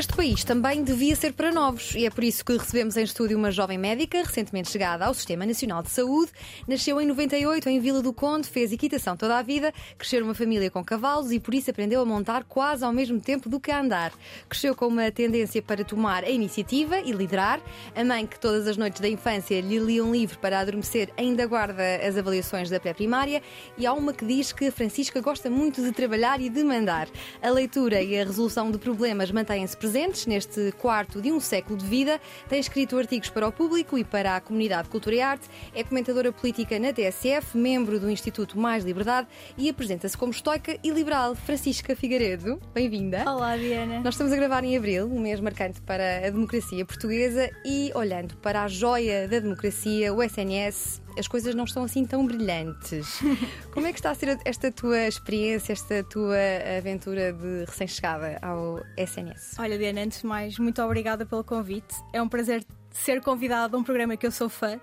Este país também devia ser para novos e é por isso que recebemos em estúdio uma jovem médica recentemente chegada ao Sistema Nacional de Saúde. Nasceu em 98 em Vila do Conde, fez equitação toda a vida, cresceu numa família com cavalos e por isso aprendeu a montar quase ao mesmo tempo do que a andar. Cresceu com uma tendência para tomar a iniciativa e liderar. A mãe que todas as noites da infância lhe lia um livro para adormecer ainda guarda as avaliações da pré-primária e há uma que diz que a Francisca gosta muito de trabalhar e de mandar. A leitura e a resolução de problemas mantêm-se presentes neste quarto de um século de vida. Tem escrito artigos para o público e para a comunidade de cultura e arte. É comentadora política na TSF, membro do Instituto Mais Liberdade e apresenta-se como estoica e liberal. Francisca Figueiredo, bem-vinda. Olá, Diana. Nós estamos a gravar em abril, um mês marcante para a democracia portuguesa e olhando para a joia da democracia, o SNS, as coisas não estão assim tão brilhantes. Como é que está a ser esta tua experiência, esta tua aventura de recém-chegada ao SNS? Olha, Diana, antes de mais, muito obrigada pelo convite. É um prazer ser convidada a um programa que eu sou fã.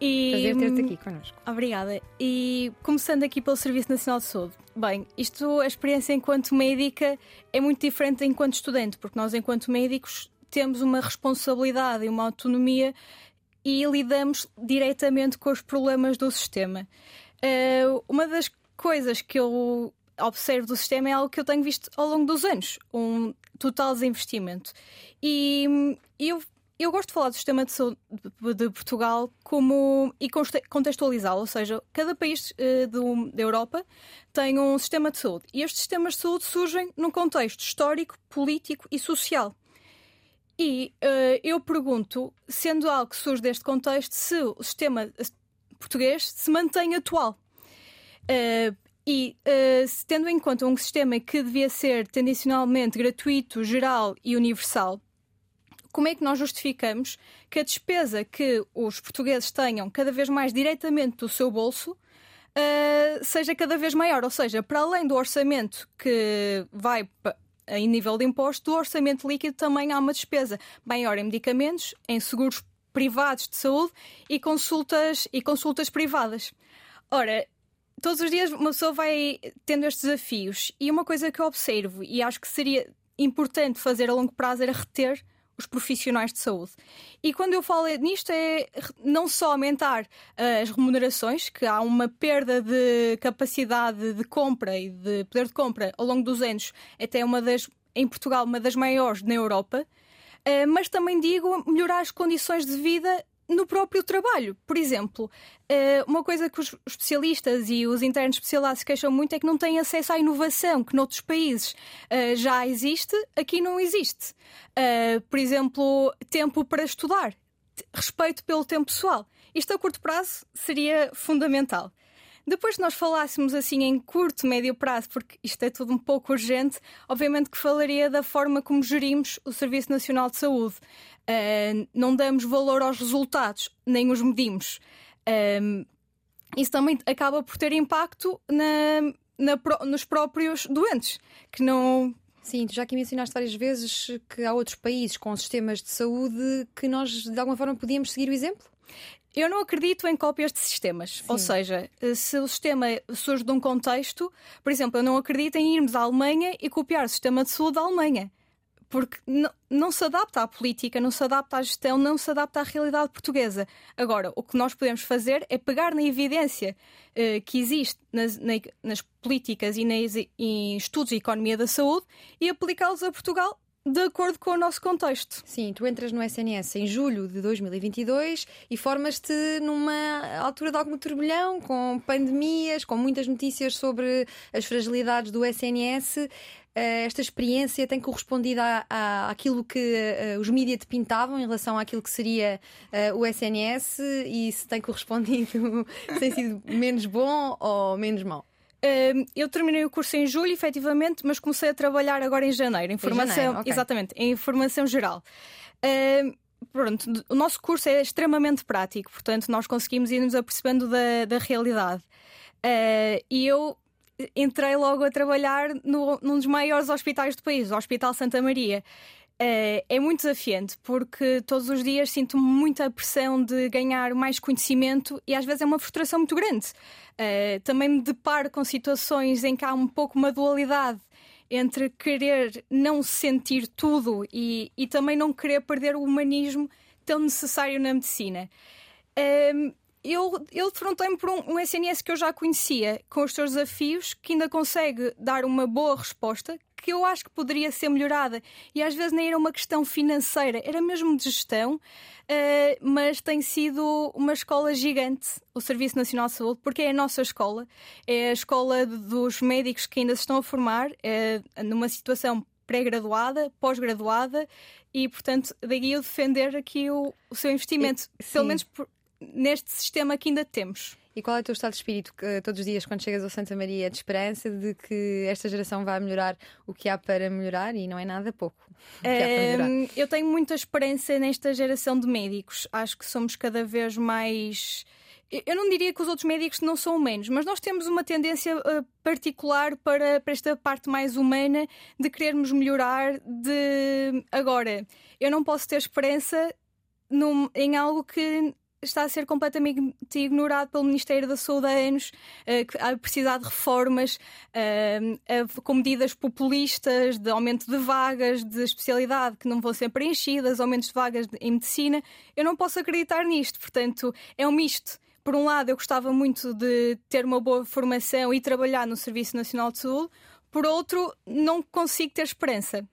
E... Prazer ter-te aqui connosco. Obrigada. E começando aqui pelo Serviço Nacional de Saúde. Bem, isto, a experiência enquanto médica é muito diferente enquanto estudante, porque nós, enquanto médicos, temos uma responsabilidade e uma autonomia e lidamos diretamente com os problemas do sistema. Uh, uma das coisas que eu observo do sistema é algo que eu tenho visto ao longo dos anos, um total desinvestimento. E eu, eu gosto de falar do sistema de saúde de Portugal como e contextualizá-lo, ou seja, cada país uh, do, da Europa tem um sistema de saúde e estes sistemas de saúde surgem num contexto histórico, político e social. E uh, eu pergunto, sendo algo que surge deste contexto, se o sistema português se mantém atual. Uh, e uh, tendo em conta um sistema que devia ser tendencionalmente gratuito, geral e universal, como é que nós justificamos que a despesa que os portugueses tenham cada vez mais diretamente do seu bolso seja cada vez maior? Ou seja, para além do orçamento que vai em nível de imposto, do orçamento líquido também há uma despesa maior em medicamentos, em seguros privados de saúde e consultas, e consultas privadas. Ora, todos os dias uma pessoa vai tendo estes desafios e uma coisa que eu observo e acho que seria importante fazer a longo prazo era reter os profissionais de saúde. E quando eu falo nisto é não só aumentar uh, as remunerações, que há uma perda de capacidade de compra e de poder de compra ao longo dos anos, até uma das em Portugal uma das maiores na Europa, uh, mas também digo melhorar as condições de vida no próprio trabalho. Por exemplo, eh, uma coisa que os especialistas e os internos especializados se queixam muito é que não têm acesso à inovação, que noutros países eh, já existe, aqui não existe. Eh, por exemplo, tempo para estudar, respeito pelo tempo pessoal. Isto a curto prazo seria fundamental. Depois de nós falássemos assim em curto, médio prazo, porque isto é tudo um pouco urgente, obviamente que falaria da forma como gerimos o Serviço Nacional de Saúde. Uh, não damos valor aos resultados, nem os medimos. Uh, isso também acaba por ter impacto na, na, nos próprios doentes, que não Sim, tu já aqui mencionaste várias vezes que há outros países com sistemas de saúde que nós, de alguma forma, podíamos seguir o exemplo? Eu não acredito em cópias de sistemas. Sim. Ou seja, se o sistema surge de um contexto, por exemplo, eu não acredito em irmos à Alemanha e copiar o sistema de saúde da Alemanha. Porque não, se adapta à política, não se adapta à gestão, não se adapta à realidade portuguesa. Agora, o que nós podemos fazer é pegar na evidência uh, que existe nas, na, nas políticas e, nas, em estudos de economia da saúde e aplicá-los a Portugal de acordo com o nosso contexto. Sim, tu entras no SNS em julho de 2022 e formas-te numa altura de algum turbilhão, com pandemias, com muitas notícias sobre as fragilidades do SNS. Eh, esta experiência tem correspondido à, à, àquilo que uh, os mídias te pintavam em relação àquilo que seria uh, o SNS e se tem correspondido, se tem sido menos bom ou menos mau? eu terminei o curso em julho, efetivamente, mas comecei a trabalhar agora em janeiro. Em formação, em janeiro, okay. Exatamente, em formação geral. pronto, o nosso curso é extremamente prático, portanto, nós conseguimos ir nos apercebendo da, da realidade. Uh, e eu entrei logo a trabalhar no, num dos maiores hospitais do país, o Hospital Santa Maria. Uh, é muito desafiante porque todos os dias sinto muita pressão de ganhar mais conhecimento e às vezes é uma frustração muito grande. Uh, também me deparo com situações em que há um pouco uma dualidade entre querer não sentir tudo e, e também não querer perder o humanismo tão necessário na medicina. Uh, eu, eu defrontei-me por um, um, SNS que eu já conhecia, com os seus desafios, que ainda consegue dar uma boa resposta, que eu acho que poderia ser melhorada. E às vezes nem era uma questão financeira, era mesmo de gestão, uh, mas tem sido uma escola gigante, o Serviço Nacional de Saúde, porque é a nossa escola, é a escola dos médicos que ainda se estão a formar, é numa situação pré-graduada, pós-graduada e, portanto, daí eu defender aqui o, o seu investimento, pelo menos por, neste sistema que ainda temos. E qual é o teu estado de espírito que, todos os dias, quando chegas ao Santa Maria, de esperança de que esta geração vai melhorar o que há para melhorar e não é nada pouco? Um, eu tenho muita esperança nesta geração de médicos. Acho que somos cada vez mais. Eu não diria que os outros médicos não são humanos, mas nós temos uma tendência uh, particular para, para esta parte mais humana de querermos melhorar. De agora, eu não posso ter esperança num, em algo que está a ser completamente ignorado pelo Ministério da Saúde há anos, a precisar de reformas, uh, com medidas populistas, de aumento de vagas de especialidade que não vão ser preenchidas, aumentos de vagas em medicina. Eu não posso acreditar nisto, portanto, é um misto. Por um lado, eu gostava muito de ter uma boa formação e trabalhar no Serviço Nacional de Saúde, por outro, não consigo ter esperança.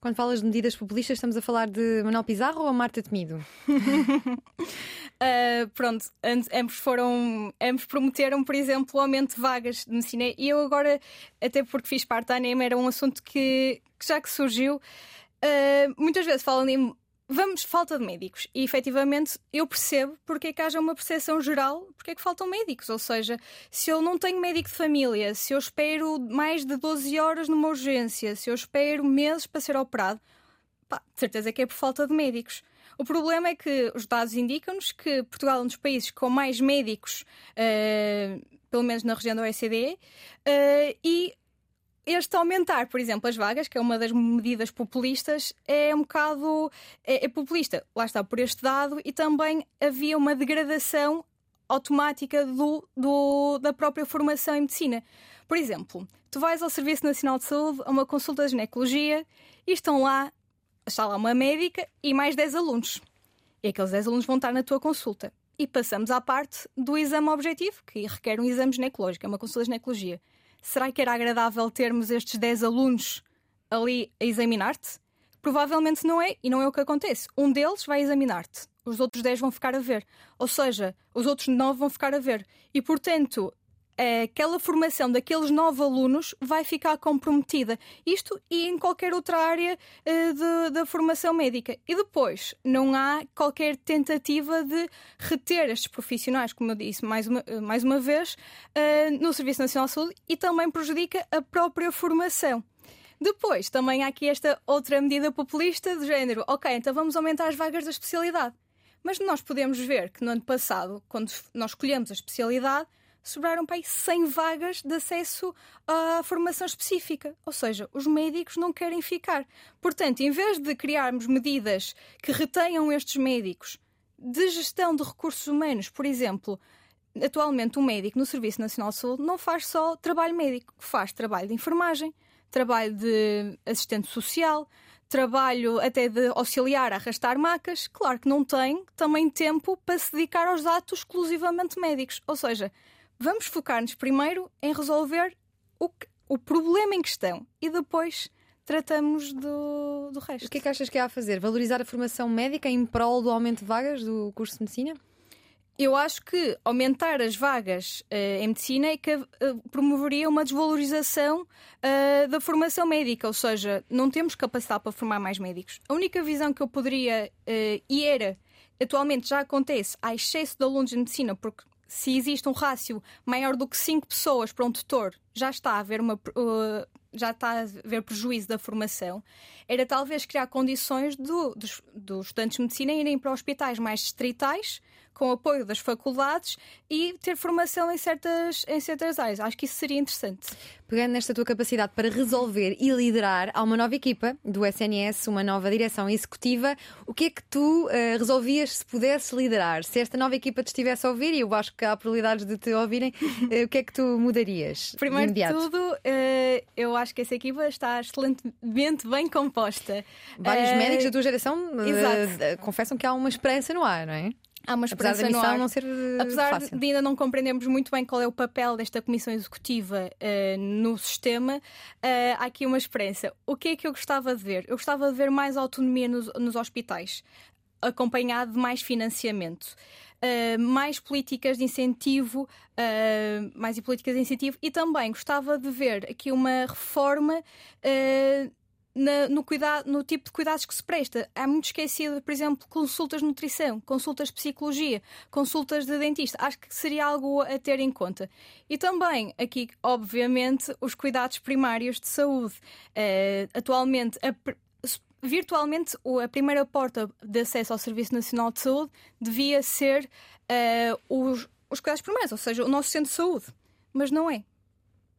Quando falas de medidas populistas, estamos a falar de Manuel Pizarro ou a Marta Temido? uh, pronto, ambos foram, ambos prometeram, por exemplo, o aumento de vagas de medicina. E eu agora, até porque fiz parte da ANEM, era um assunto que, que já que surgiu, uh, muitas vezes falam em Vamos, falta de médicos. E efetivamente eu percebo porque é que haja uma percepção geral porque é que faltam médicos. Ou seja, se eu não tenho médico de família, se eu espero mais de 12 horas numa urgência, se eu espero meses para ser operado, pá, de certeza que é por falta de médicos. O problema é que os dados indicam-nos que Portugal é um dos países com mais médicos, uh, pelo menos na região do OECD, uh, e este aumentar, por exemplo, as vagas, que é uma das medidas populistas, é um bocado é, é populista. Lá está, por este dado, e também havia uma degradação automática do, do, da própria formação em medicina. Por exemplo, tu vais ao Serviço Nacional de Saúde a uma consulta de ginecologia e estão lá, está lá uma médica e mais 10 alunos. E aqueles 10 alunos vão estar na tua consulta. E passamos à parte do exame objetivo, que requer um exame ginecológico, é uma consulta de ginecologia. Será que era agradável termos estes 10 alunos ali a examinar-te? Provavelmente não é, e não é o que acontece. Um deles vai examinar-te, os outros 10 vão ficar a ver. Ou seja, os outros 9 vão ficar a ver. E, portanto, aquela formação daqueles nove alunos vai ficar comprometida. Isto e em qualquer outra área uh, da formação médica. E depois, não há qualquer tentativa de reter estes profissionais, como eu disse mais uma, mais uma vez, no Serviço Nacional de Saúde e também prejudica a própria formação. Depois, também há aqui esta outra medida populista do género: ok, então vamos aumentar as vagas da especialidade. Mas nós podemos ver que no ano passado, quando nós escolhemos a especialidade, sobraram para aí 100 vagas de acesso à formação específica. Ou seja, os médicos não querem ficar. Portanto, em vez de criarmos medidas que retenham estes médicos de gestão de recursos humanos, por exemplo, atualmente um médico no Serviço Nacional de Saúde não faz só trabalho médico, faz trabalho de enfermagem, trabalho de assistente social, trabalho até de auxiliar a arrastar macas. Claro que não tem também tempo para se dedicar aos atos exclusivamente médicos. Ou seja, vamos focar-nos primeiro em resolver o, que, o problema em questão e depois tratamos do, do resto. O que é que achas que há a fazer? Valorizar a formação médica em prol do aumento de vagas do curso de medicina? Eu acho que aumentar as vagas uh, em medicina é que uh, promoveria uma desvalorização uh, da formação médica, ou seja, não temos capacidade para formar mais médicos. A única visão que eu poderia, e era, atualmente já acontece, há excesso de alunos de medicina, porque se existe um rácio maior do que 5 pessoas para um tutor, já está a haver uma. Uh, já está a haver prejuízo da formação, era talvez criar condições do, dos, dos estudantes de medicina irem para hospitais mais distritais com apoio das faculdades e ter formação em certas, em certas áreas. Acho que isso seria interessante. Pegando nesta tua capacidade para resolver e liderar, há uma nova equipa do SNS, uma nova direção executiva. O que é que tu uh, resolvias se pudesses liderar? Se esta nova equipa te estivesse a ouvir, e eu acho que há probabilidades de te ouvirem, uh, o que é que tu mudarias? Primeiro de, de tudo, uh, eu acho que essa equipa está excelentemente bem composta. Vários médicos da tua geração confessam que há uma esperança no ar, não é? Há uma esperança Apesar da no não ser Apesar fácil. de ainda não compreendermos muito bem qual é o papel desta Comissão Executiva uh, no sistema, uh, há aqui uma esperança. O que é que eu gostava de ver? Eu gostava de ver mais autonomia nos, nos hospitais, acompanhado de mais financiamento. Uh, mais políticas de incentivo, uh, mais políticas de incentivo e também gostava de ver aqui uma reforma uh, na, no, cuidado, no tipo de cuidados que se presta. Há muito esquecido, por exemplo, consultas de nutrição, consultas de psicologia, consultas de dentista. Acho que seria algo a ter em conta. E também, aqui, obviamente, os cuidados primários de saúde. Uh, atualmente, a, virtualmente a primeira porta de acesso ao Serviço Nacional de Saúde devia ser uh, os, os cuidados primários, ou seja, o nosso centro de saúde. Mas não é.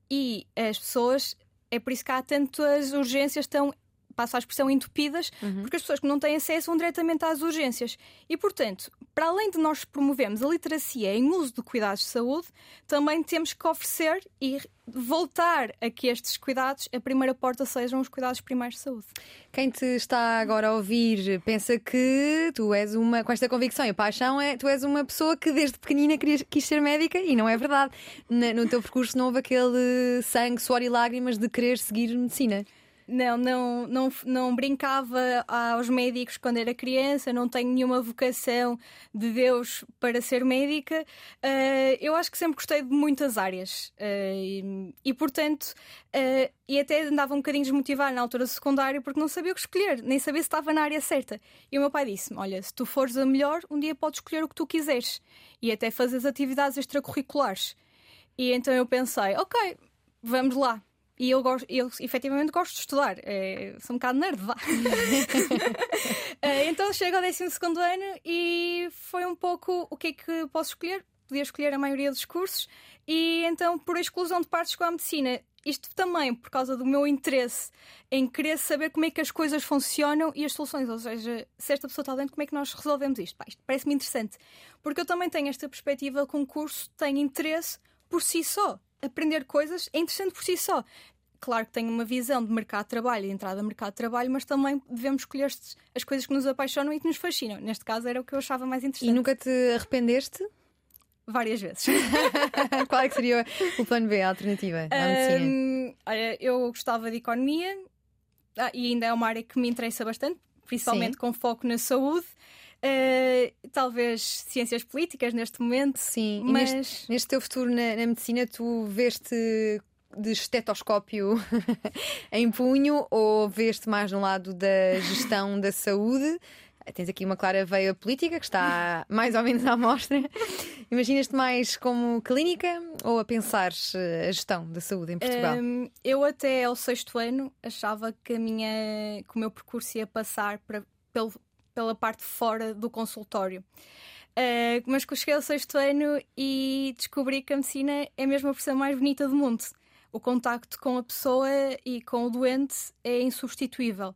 E as pessoas é por isso que há tantas urgências tão passo a expressão, entupidas, uhum. porque as pessoas que não têm acesso vão diretamente às urgências. E, portanto, para além de nós promovermos a literacia em uso de cuidados de saúde, também temos que oferecer e voltar a que estes cuidados, a primeira porta sejam os cuidados primários de saúde. Quem te está agora a ouvir pensa que tu és uma, com esta convicção e paixão, é, tu és uma pessoa que desde pequenina quis, quis ser médica e não é verdade. No teu percurso não houve aquele sangue, suor e lágrimas de querer seguir medicina. Não, não, não, não brincava aos médicos quando era criança, não tenho nenhuma vocação de Deus para ser médica. Uh, eu acho que sempre gostei de muitas áreas uh, e, e, portanto, uh, e até andava um bocadinho desmotivada na altura do secundário porque não sabia o que escolher, nem sabia se estava na área certa. E o meu pai disse-me: Olha, se tu fores a melhor, um dia podes escolher o que tu quiseres e até fazer atividades extracurriculares. E então eu pensei: Ok, vamos lá e eu, gosto, eu efetivamente gosto de estudar. É, sou um bocado nerd, vá. Eh, então chego ao 12 ano e foi um pouco o que é que posso escolher. Podia escolher a maioria dos cursos e então, por exclusão de partes com a medicina, isto também por causa do meu interesse em querer saber como é que as coisas funcionam e as soluções. Ou seja, se esta pessoa está dentro, como é que nós resolvemos isto? Pá, isto parece-me interessante. Porque eu também tenho esta perspectiva que um curso tem interesse por si só aprender coisas é interessante por si só. Claro que tenho uma visão de mercado de trabalho e entrada no mercado de trabalho, mas também devemos escolher as coisas que nos apaixonam e que nos fascinam. Neste caso era o que eu achava mais interessante. E nunca te arrependeste? Várias vezes. Qual é que seria o plano B, a alternativa? Um, olha, eu gostava de economia ah, e ainda é uma área que me interessa bastante, principalmente Sim. com foco na saúde. Uh, talvez ciências políticas neste momento. Sim, mas neste, neste, teu futuro na, na, medicina, tu veste de estetoscópio em punho ou veste mais no lado da gestão da saúde? Tens aqui uma clara veia política que está mais ou menos à mostra. Imaginas-te mais como clínica ou a pensar eh, a gestão da saúde em Portugal? Um, eu até ao sexto ano achava que, a minha, que o meu percurso ia passar para, pelo, pela parte fora do consultório. Uh, mas cheguei ao sexto ano e descobri que a medicina é mesmo a profissão mais bonita do mundo. O contacto com a pessoa e com o doente é insubstituível.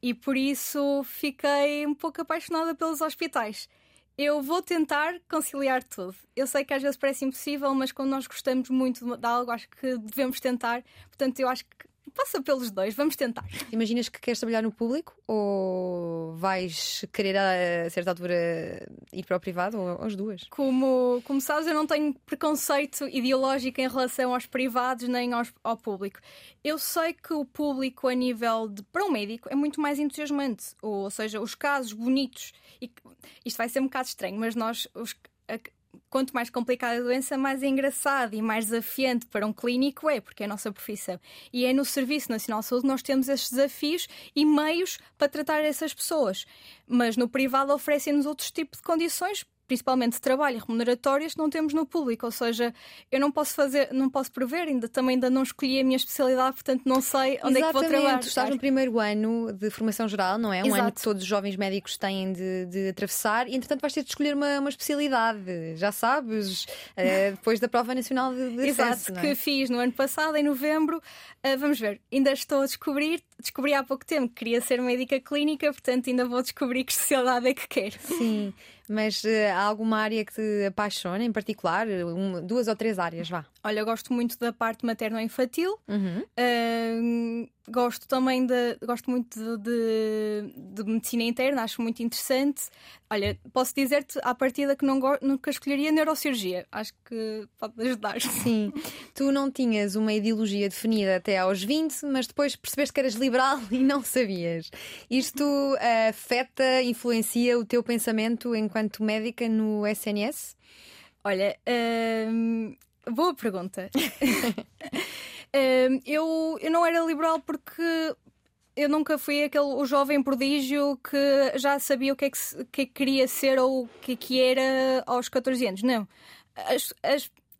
E por isso fiquei um pouco apaixonada pelos hospitais. Eu vou tentar conciliar tudo. Eu sei que às vezes parece impossível, mas quando nós gostamos muito de algo, acho que devemos tentar. Portanto, eu acho que Passa pelos dois, vamos tentar. Imaginas que queres trabalhar no público ou vais querer a certa altura ir para o privado ou as duas? Como, como sabes, eu não tenho preconceito ideológico em relação aos privados nem aos, ao público. Eu sei que o público, a nível de para um médico, é muito mais entusiasmante. Ou, ou seja, os casos bonitos. E, isto vai ser um bocado estranho, mas nós. Os, quanto mais complicada a doença, mais engraçado e mais desafiante para um clínico é, porque é a nossa profissão. E é no Serviço Nacional de Saúde que nós temos esses desafios e meios para tratar essas pessoas. Mas no privado oferecem-nos outros tipos de condições principalmente de trabalho remuneratórias, não temos no público. Ou seja, eu não posso fazer, não posso prever, ainda também ainda não escolhi a minha especialidade, portanto não sei onde Exatamente. é que vou trabalhar. Tu estás no primeiro ano de formação geral, não é? Um Exato. ano que todos os jovens médicos têm de, de atravessar e, entretanto, vais ter de escolher uma, uma especialidade. Já sabes, eh, depois da prova nacional de, de Exato, acesso, é? que fiz no ano passado, em novembro. Ah, vamos ver, ainda estou a descobrir. Descobri há pouco tempo que queria ser médica clínica, portanto ainda vou descobrir que especialidade é que quero. Sim, mas eh, há alguma área que te apaixona em particular? Uma, duas ou três áreas, vá. Olha, gosto muito da parte materno-infantil. Uhum. Ah, gosto também de. Gosto muito de, de, medicina interna, acho muito interessante. Olha, posso dizer-te à partida que não nunca escolheria neurocirurgia. Acho que pode ajudar. Sim, tu não tinhas uma ideologia definida até aos 20, mas depois percebeste que eras liberal e não sabias. Isto eh, afeta, influencia o teu pensamento enquanto médica no SNS? Olha, hum, boa pergunta. Hum, eu, eu não era liberal porque eu nunca fui aquele o jovem prodígio que já sabia o que é que, é que queria ser ou o que é que era aos 14 anos. Não.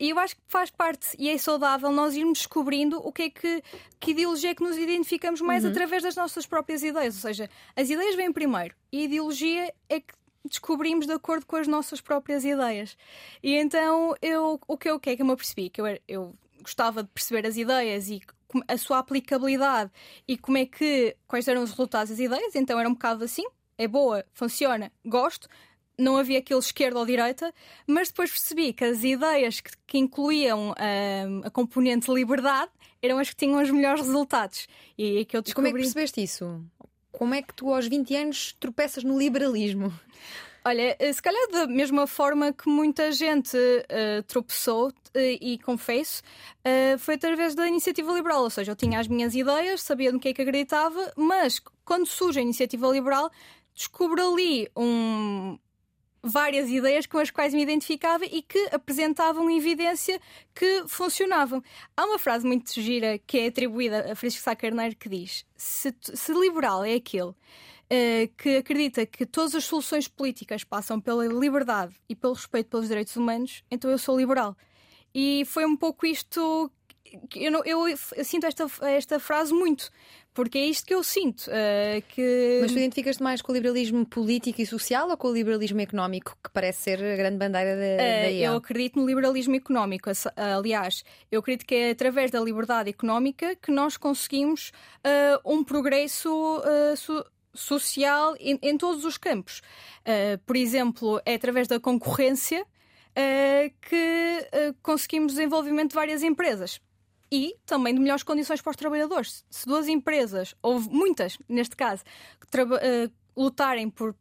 E eu acho que faz parte e é saudável nós irmos descobrindo o que é que, que ideologia é que nos identificamos mais através das nossas próprias ideias. Ou seja, as ideias vêm primeiro e a ideologia é que descobrimos de acordo com as nossas próprias ideias. E então eu, o que eu, o que é que eu me apercebi? Que eu, eu gostava de perceber as ideias e a sua aplicabilidade e como é que quais eram os resultados das ideias, então era um bocado assim, é boa, funciona, gosto. Não havia aquele esquerda ou direita, mas depois percebi que as ideias que, que incluíam ahm, a componente liberdade eram as que tinham os melhores resultados. E é que eu E como é descobri. que percebeste isso? Como é que tu aos 20 anos tropeças no liberalismo? Olha, eh, se calhar da mesma forma que muita gente eh, tropeçou, eh, e confesso, eh, foi através da iniciativa liberal. Ou seja, eu tinha as minhas ideias, sabia no que é que acreditava, mas quando surge a iniciativa liberal, descubro ali um- várias ideias com as quais me identificava e que apresentavam evidência que funcionavam. Há uma frase muito gira que é atribuída a Francisco Sá Carneiro que diz: se, se liberal é aquele eh, que acredita que todas as soluções políticas passam pela liberdade e pelo respeito pelos direitos humanos, então eu sou liberal. E foi um pouco isto. Eu, não- eu- eu sinto esta, esta frase muito, porque é isto que eu sinto. eh, que... Mas tu identificas-te mais com o liberalismo político e social ou com o liberalismo económico, que parece ser a grande bandeira da, da IEL? eu acredito no liberalismo económico. Aliás, eu acredito que é através da liberdade económica que nós conseguimos eh, um progresso so- social em, em todos os campos. Por exemplo, é através da concorrência que conseguimos desenvolvimento de várias empresas. E também de melhores condições para os trabalhadores. Se duas empresas, ou muitas neste caso, eh, lutarem por,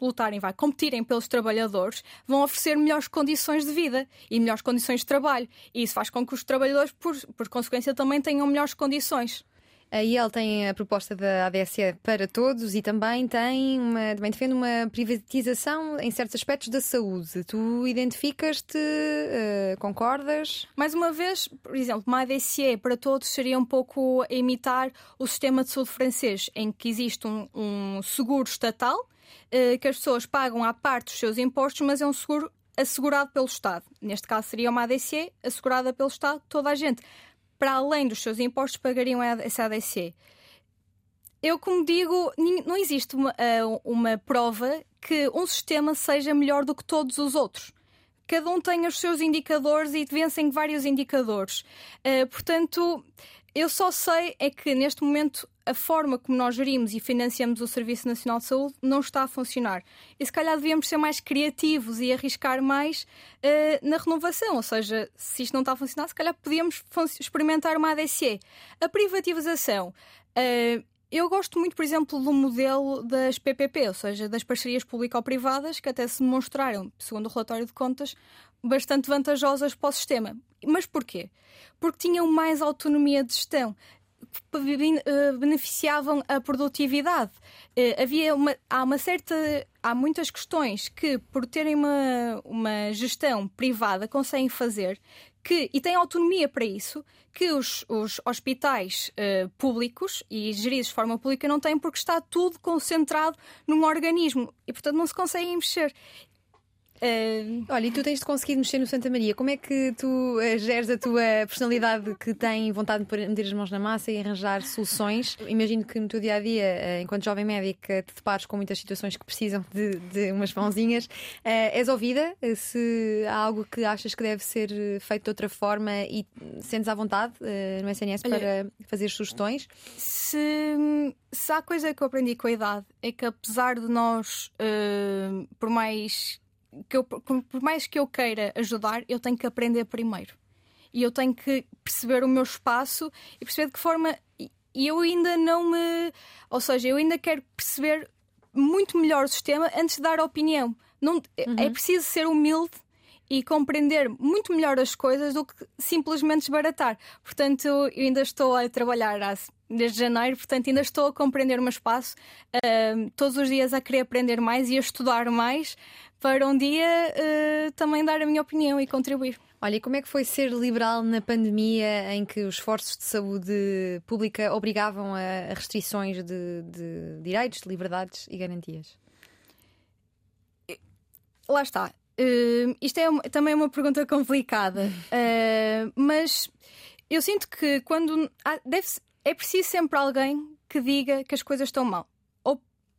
lutarem, vai, competirem pelos trabalhadores, vão oferecer melhores condições de vida e melhores condições de trabalho. E isso faz com que os trabalhadores, por, por consequência, também tenham melhores condições. A IEL tem a proposta da ADSE para todos e também tem uma, também defende uma privatização em certos aspectos da saúde. Tu identificas-te, eh, concordas? Mais uma vez, por exemplo, uma ADCE para todos seria um pouco a imitar o sistema de saúde francês, em que existe um, um seguro estatal eh, que as pessoas pagam à parte dos seus impostos, mas é um seguro assegurado pelo Estado. Neste caso seria uma ADCE assegurada pelo Estado, toda a gente, para além dos seus impostos, pagariam essa ADCE. Eu, como digo, não existe uma, ah, uma prova que um sistema seja melhor do que todos os outros. Cada um tem os seus indicadores e vencem vários indicadores. Ah, portanto, eu só sei é que neste momento a forma como nós gerimos e financiamos o Serviço Nacional de Saúde não está a funcionar. E se calhar devíamos ser mais criativos e arriscar mais ah, na renovação. Ou seja, se isto não está a funcionar, se calhar podíamos experimentar uma ADC. A privatização. ah, eu gosto muito, por exemplo, do modelo das PPP, ou seja, das parcerias público-privadas, que até se demonstraram, segundo o relatório de contas, bastante vantajosas para o sistema. Mas porquê? Porque tinham mais autonomia de gestão, eh, beneficiavam a produtividade. Eh, Havia uma, há uma certa. Há muitas questões que, por terem uma, uma gestão privada, conseguem fazer que, e têm autonomia para isso, que os, os hospitais eh, públicos e geridos de forma pública não têm, porque está tudo concentrado num organismo e, portanto, não se conseguem mexer. Uh... Olha, e tu tens conseguido mexer no Santa Maria. Como é que tu uh, geres a tua personalidade que tem vontade de meter as mãos na massa e arranjar soluções? Imagino que no teu dia a dia, uh, enquanto jovem médica, te depares com muitas situações que precisam de, de umas mãozinhas. Uh, és ouvida? Se há algo que achas que deve ser feito de outra forma e sentes à vontade no SNS Olha, para fazer sugestões? Se, se há coisa que eu aprendi com a idade é que apesar de nós, por mais que eu, por mais que eu queira ajudar, eu tenho que aprender primeiro. E eu tenho que perceber o meu espaço e perceber de que forma. E eu ainda não me. Ou seja, eu ainda quero perceber muito melhor o sistema antes de dar a opinião. Não, é uhum. É preciso ser humilde e compreender muito melhor as coisas do que simplesmente desbaratar. Portanto, eu ainda estou a trabalhar desde janeiro, portanto, ainda estou a compreender o meu espaço, uh, todos os dias a querer aprender mais e a estudar mais, para um dia uh, também dar a minha opinião e contribuir. Olha, e como é que foi ser liberal na pandemia em que os esforços de saúde pública obrigavam a restrições de, de direitos, de liberdades e garantias? Lá está. Uh, isto é uma, também uma pergunta complicada, uh, mas eu sinto que quando deve, é preciso sempre alguém que diga que as coisas estão mal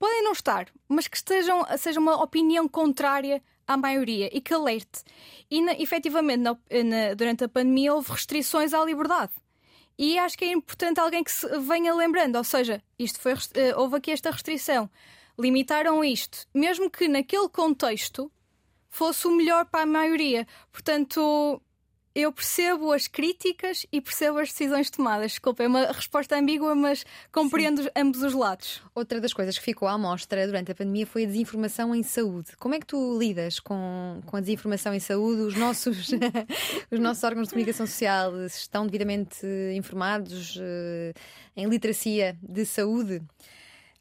podem não estar, mas que estejam, seja uma opinião contrária à maioria e que alerte. E na, efetivamente, na, na, durante a pandemia, houve restrições à liberdade. E acho que é importante alguém que se venha lembrando, ou seja, isto foi, eh, houve aqui esta restrição, limitaram isto, mesmo que naquele contexto fosse o melhor para a maioria. Portanto, eu percebo as críticas e percebo as decisões tomadas. Desculpa, é uma resposta ambígua, mas compreendo Sim. ambos os lados. Outra das coisas que ficou à mostra durante a pandemia foi a desinformação em saúde. Como é que tu lidas com, com a desinformação em saúde? Os nossos, os nossos órgãos de comunicação social estão devidamente informados uh, em literacia de saúde?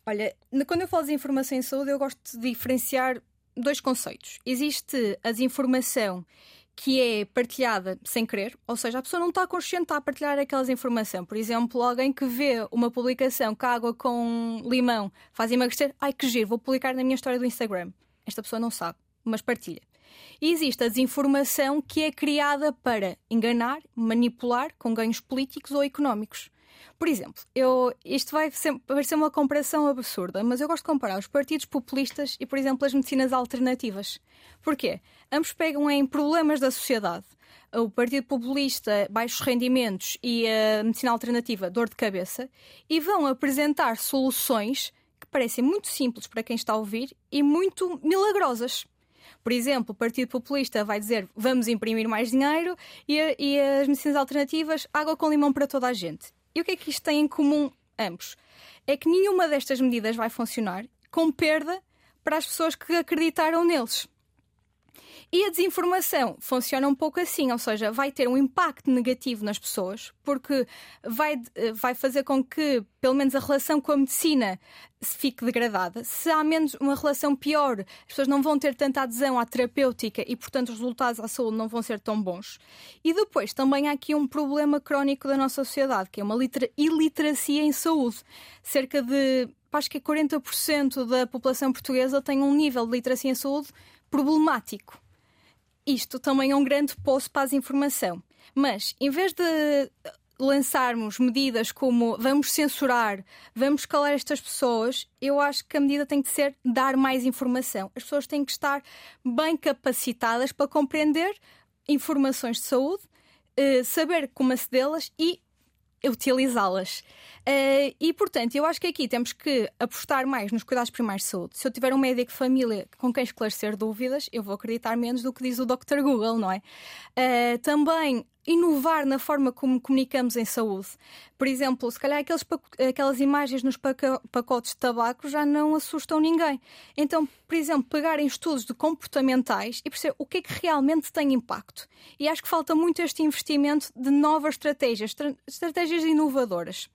Olha, quando eu falo de informação em saúde, eu gosto de diferenciar dois conceitos. Existe a desinformação que é partilhada sem querer, ou seja, a pessoa não está consciente a partilhar aquelas informações. Por exemplo, alguém que vê uma publicação que água com limão faz emagrecer, ai que giro, vou publicar na minha história do Instagram. Esta pessoa não sabe, mas partilha. E existe a desinformação que é criada para enganar, manipular com ganhos políticos ou económicos. Por exemplo, eu, isto vai ser, parecer uma comparação absurda, mas eu gosto de comparar os partidos populistas e, por exemplo, as medicinas alternativas. Porquê? Ambos pegam em problemas da sociedade. O Partido Populista, baixos rendimentos e a medicina alternativa, dor de cabeça, e vão apresentar soluções que parecem muito simples para quem está a ouvir e muito milagrosas. Por exemplo, o Partido Populista vai dizer vamos imprimir mais dinheiro e, e as medicinas alternativas água com limão para toda a gente. E o que é que isto tem em comum ambos? É que nenhuma destas medidas vai funcionar com perda para as pessoas que acreditaram neles. E a desinformação funciona um pouco assim, ou seja, vai ter um impacto negativo nas pessoas, porque vai, vai fazer com que, pelo menos, a relação com a medicina fique degradada. Se há menos uma relação pior, as pessoas não vão ter tanta adesão à terapêutica e, portanto, os resultados à saúde não vão ser tão bons. E depois também há aqui um problema crónico da nossa sociedade, que é uma iliteracia em saúde. Cerca de acho que 40% da população portuguesa tem um nível de literacia em saúde problemático isto também é um grande poço para a desinformação. Mas, em vez de lançarmos medidas como vamos censurar, vamos calar estas pessoas, eu acho que a medida tem que ser dar mais informação. As pessoas têm que estar bem capacitadas para compreender informações de saúde, eh, saber como acedê-las e utilizá-las. Uh, e, portanto, eu acho que aqui temos que apostar mais nos cuidados primários de saúde. Se eu tiver um médico de família com quem esclarecer dúvidas, eu vou acreditar menos do que diz o Dr. Google, não é? Uh, também inovar na forma como comunicamos em saúde. Por exemplo, se calhar aqueles, aquelas imagens nos pacotes de tabaco já não assustam ninguém. Então, por exemplo, pegarem estudos de comportamentais e perceber o que é que realmente tem impacto. E acho que falta muito este investimento de novas estratégias, estratégias inovadoras.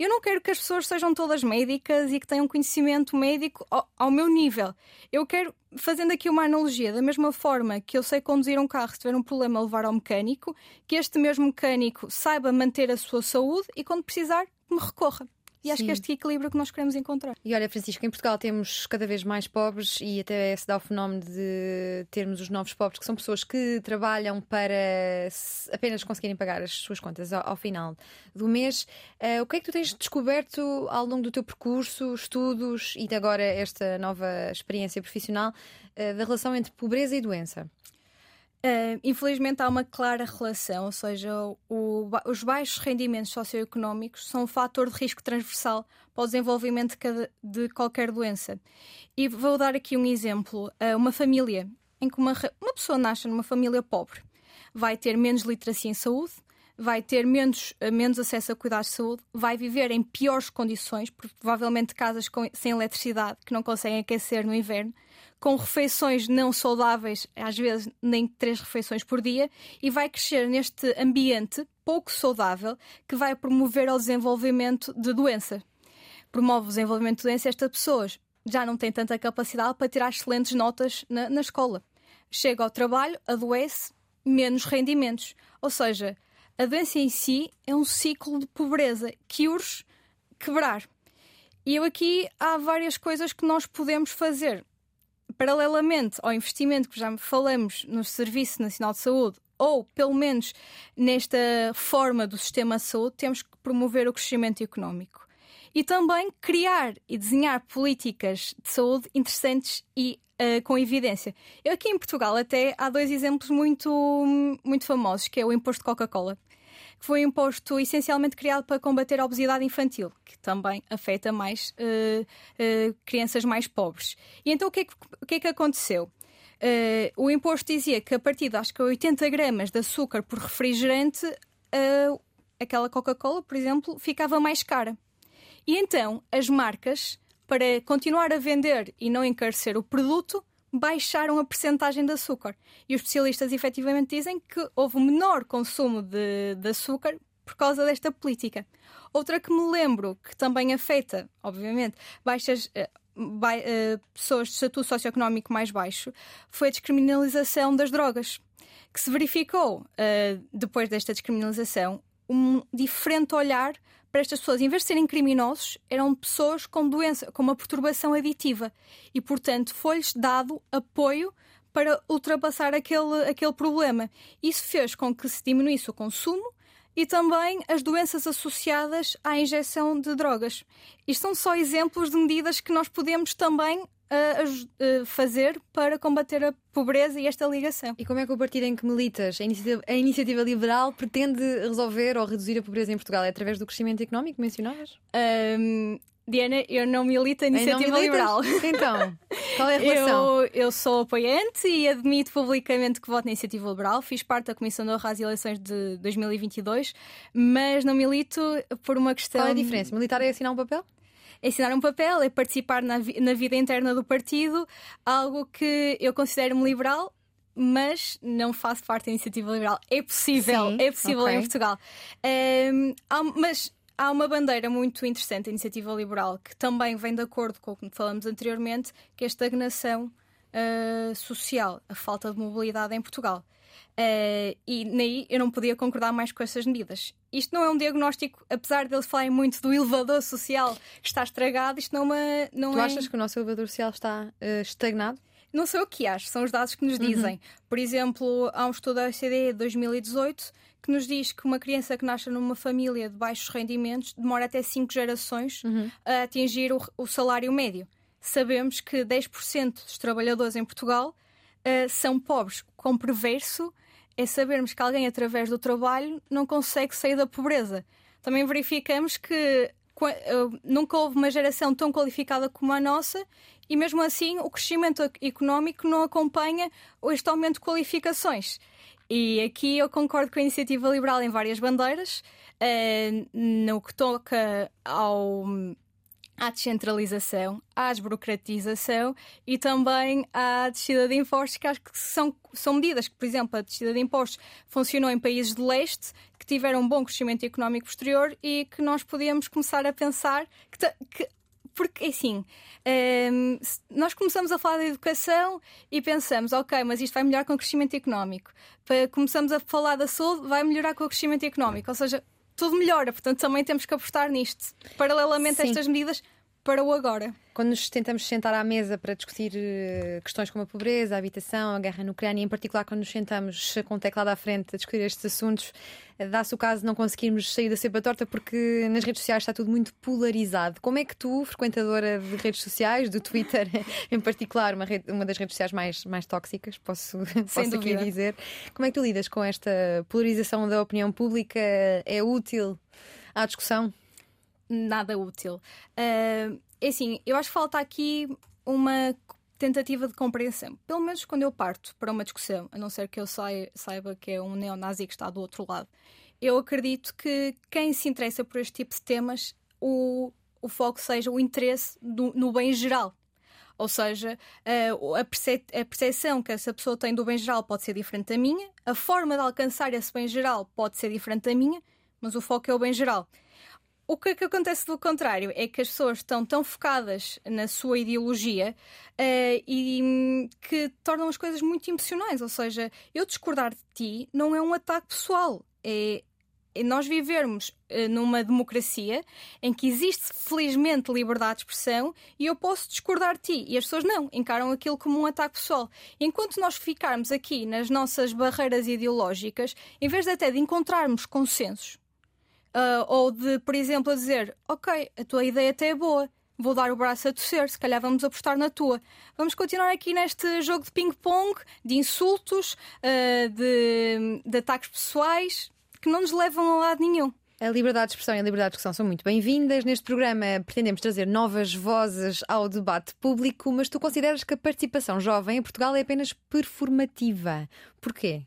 Eu não quero que as pessoas sejam todas médicas e que tenham conhecimento médico ao, ao, meu nível. Eu quero, fazendo aqui uma analogia, da mesma forma que eu sei conduzir um carro se tiver um problema levar ao mecânico, que este mesmo mecânico saiba manter a sua saúde e quando precisar me recorra. E acho que é este equilíbrio que nós queremos encontrar. E olha, Francisco, em Portugal temos cada vez mais pobres e até se dá o fenómeno de termos os novos pobres, que são pessoas que trabalham para apenas conseguirem pagar as suas contas ao, ao final do mês. Uh, o que é que tu tens descoberto ao longo do teu percurso, estudos e agora esta nova experiência profissional uh, da relação entre pobreza e doença? Uh, infelizmente há uma clara relação, ou seja, o, os baixos rendimentos socioeconómicos são um fator de risco transversal para o desenvolvimento de, cada, de qualquer doença. E vou dar aqui um exemplo: uh, uma família em que uma, uma pessoa nasce numa família pobre vai ter menos literacia em saúde, vai ter menos, uh, menos acesso a cuidados de saúde, vai viver em piores condições, provavelmente casas com, sem eletricidade que não conseguem aquecer no inverno com refeições não saudáveis, às vezes nem três refeições por dia, e vai crescer neste ambiente pouco saudável que vai promover o desenvolvimento de doença. Promove o desenvolvimento de doença estas pessoas já não têm tanta capacidade para tirar excelentes notas na, na escola. Chega ao trabalho, adoece, menos rendimentos. Ou seja, a doença em si é um ciclo de pobreza que urge quebrar. E eu aqui há várias coisas que nós podemos fazer paralelamente ao investimento que já falamos no Serviço Nacional de Saúde, ou pelo menos nesta forma do sistema de saúde, temos que promover o crescimento económico. E também criar e desenhar políticas de saúde interessantes e uh, com evidência. Eu aqui em Portugal até há dois exemplos muito, muito famosos, que é o imposto de Coca-Cola que foi um imposto essencialmente criado para combater a obesidade infantil, que também afeta mais uh, uh, crianças mais pobres. E então o que é que, que, é que aconteceu? Uh, o imposto dizia que a partir de acho que 80 gramas de açúcar por refrigerante, aquela Coca-Cola, por exemplo, ficava mais cara. E então as marcas, para continuar a vender e não encarecer o produto, baixaram a percentagem de açúcar. E os especialistas efetivamente dizem que houve menor consumo de, de açúcar por causa desta política. Outra que me lembro, que também afeta, obviamente, baixas. Uh, pessoas de estatuto socioeconómico mais baixo, foi a descriminalização das drogas, que se verificou, uh, depois desta descriminalização, um diferente olhar para estas pessoas, em vez de serem criminosos, eram pessoas com doença, com uma perturbação aditiva. E, portanto, foi-lhes dado apoio para ultrapassar aquele, aquele problema. Isso fez com que se diminuísse o consumo e também as doenças associadas à injeção de drogas. Isto são só exemplos de medidas que nós podemos também a, fazer para combater a pobreza e esta ligação. E como é que o partido em que militas, a iniciativa, a iniciativa Liberal, pretende resolver ou reduzir a pobreza em Portugal? É através do crescimento económico que mencionavas? Um, Diana, eu não milito a iniciativa liberal. Então, qual é a relação? Eu, eu sou apoiante e admito publicamente que voto na iniciativa liberal. Fiz parte da Comissão de Honra às eleições de 2022, mas não milito por uma questão. Qual é a diferença? Militar é assinar um papel? Assinar um papel, é participar na, vi na vida interna do partido, algo que eu considero-me liberal, mas não faço parte da iniciativa liberal. É possível, Sim, é possível okay. em Portugal. Um, há, mas há uma bandeira muito interessante da iniciativa liberal que também vem de acordo com o que falamos anteriormente, que é a estagnação uh, social, a falta de mobilidade em Portugal. Uh, e nem eu não podia concordar mais com essas medidas. Isto não é um diagnóstico, apesar de eles falarem muito do elevador social que está estragado, isto não, é uma, não tu é. Tu achas que o nosso elevador social está uh, estagnado? Não sei o que acho, são os dados que nos uhum. dizem. Uhum. Por exemplo, há um estudo da OECD de 2018 que nos diz que uma criança que nasce numa família de baixos rendimentos demora até 5 gerações uhum. a atingir o, o, salário médio. Sabemos que 10% dos trabalhadores em Portugal uh, são pobres, com perverso é sabermos que alguém, através do trabalho, não consegue sair da pobreza. Também verificamos que eh, nunca houve uma geração tão qualificada como a nossa e, mesmo assim, o crescimento económico não acompanha este aumento de qualificações. E aqui eu concordo com a iniciativa liberal em várias bandeiras, uh, no que toca ao à descentralização, à desburocratização e também à descida de impostos, que acho que são, são medidas que, por exemplo, a descida de impostos funcionou em países de leste que tiveram um bom crescimento económico posterior e que nós podíamos começar a pensar que, que porque assim, um, ehm, nós começamos a falar da educação e pensamos, ok, mas isto vai melhorar com o crescimento económico. Começamos a falar da saúde, vai melhorar com o crescimento económico. Ou seja, tudo melhora. Portanto, também temos que apostar nisto. Paralelamente a estas medidas, para o agora. Quando nos tentamos sentar à mesa para discutir uh, questões como a pobreza, a habitação, a guerra na Ucrânia, em particular quando nos sentamos com o teclado à frente a discutir estes assuntos, uh, dá-se o caso de não conseguirmos sair da cepa torta porque nas redes sociais está tudo muito polarizado. Como é que tu, frequentadora de redes sociais, do Twitter em particular, uma, rede, uma das redes sociais mais, mais tóxicas, posso, posso aqui dizer, como é que tu lidas com esta polarização da opinião pública? É útil à discussão? Nada útil. Uh, assim, eu acho que falta aqui uma tentativa de compreensão. Pelo menos quando eu parto para uma discussão, a não ser que eu saiba que é um neonazi que está do outro lado. Eu acredito que quem se interessa por este tipo de temas, o, o foco seja o interesse do, no bem geral. Ou seja, a, perce a percepção que essa pessoa tem do bem geral pode ser diferente da minha, a forma de alcançar esse bem geral pode ser diferente da minha, mas o foco é o bem geral. O que, é que acontece do contrário é que as pessoas estão tão focadas na sua ideologia uh, e que tornam as coisas muito emocionais. Ou seja, eu discordar de ti não é um ataque pessoal. É, é nós vivermos uh, numa democracia em que existe felizmente liberdade de expressão e eu posso discordar de ti. E as pessoas não, encaram aquilo como um ataque pessoal. Enquanto nós ficarmos aqui nas nossas barreiras ideológicas, em vez de até de encontrarmos consensos Uh, ou de, por exemplo, a dizer: Ok, a tua ideia até é boa, vou dar o braço a torcer, se calhar vamos apostar na tua. Vamos continuar aqui neste jogo de ping-pong, de insultos, uh, de, de ataques pessoais, que não nos levam a lado nenhum. A liberdade de expressão e a liberdade de discussão são muito bem-vindas. Neste programa pretendemos trazer novas vozes ao debate público, mas tu consideras que a participação jovem em Portugal é apenas performativa. Porquê?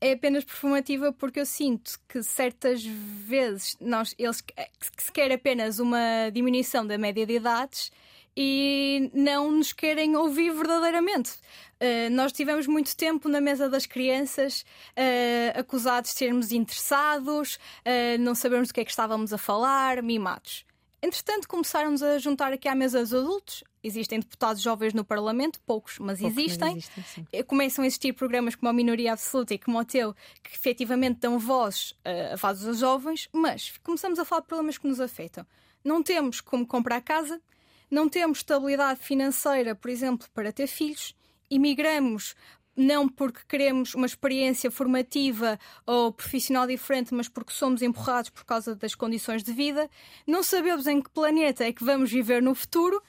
É apenas performativa porque eu sinto que certas vezes nós, eles que se quer apenas uma diminuição da média de idades e não nos querem ouvir verdadeiramente. Uh, nós tivemos muito tempo na mesa das crianças, uh, acusados de sermos interessados, uh, não sabermos do que é que estávamos a falar, mimados. Entretanto, começaram-nos a juntar aqui à mesa dos adultos. Existem deputados jovens no Parlamento, poucos, mas Pouco, existem. Mas existem eh, Começam a existir programas como a Minoria Absoluta e como o teu, que efetivamente dão voz uh, a vozes aos jovens, mas começamos a falar de problemas que nos afetam. Não temos como comprar casa, não temos estabilidade financeira, por exemplo, para ter filhos, imigramos não porque queremos uma experiência formativa ou profissional diferente, mas porque somos empurrados por causa das condições de vida. Não sabemos em que planeta é que vamos viver no futuro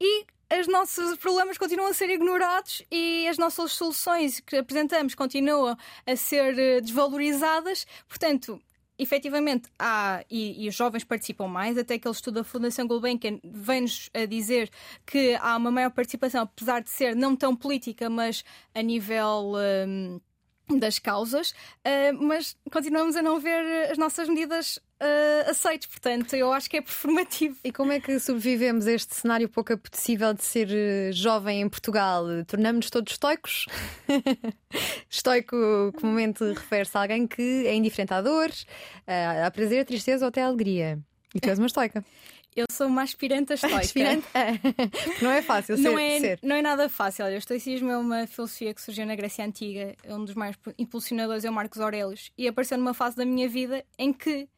e os nossos problemas continuam a ser ignorados e as nossas soluções que apresentamos continuam a ser eh, desvalorizadas. Portanto, efetivamente há, e, e, os jovens participam mais, até aquele estudo da Fundação Gulbenkian vem-nos a dizer que há uma maior participação, apesar de ser não tão política, mas a nível. Um, das causas, uh, mas continuamos a não ver as nossas medidas uh, aceites, portanto, eu acho que é performativo. E como é que sobrevivemos a este cenário pouco apetecível de ser uh, jovem em Portugal? Tornamos-nos todos estoicos? Estoico comumente refere-se a alguém que é indiferente à dor, uh, a prazer, a tristeza ou até a alegria. E tu és uma estoica. Eu sou uma aspirante a estoica. aspirante? não é fácil não ser, é, ser. Não é nada fácil. Olha, o estoicismo é uma filosofia que surgiu na Grécia Antiga. Um dos mais impulsionadores é o Marcos Aurelius. E apareceu numa fase da minha vida em que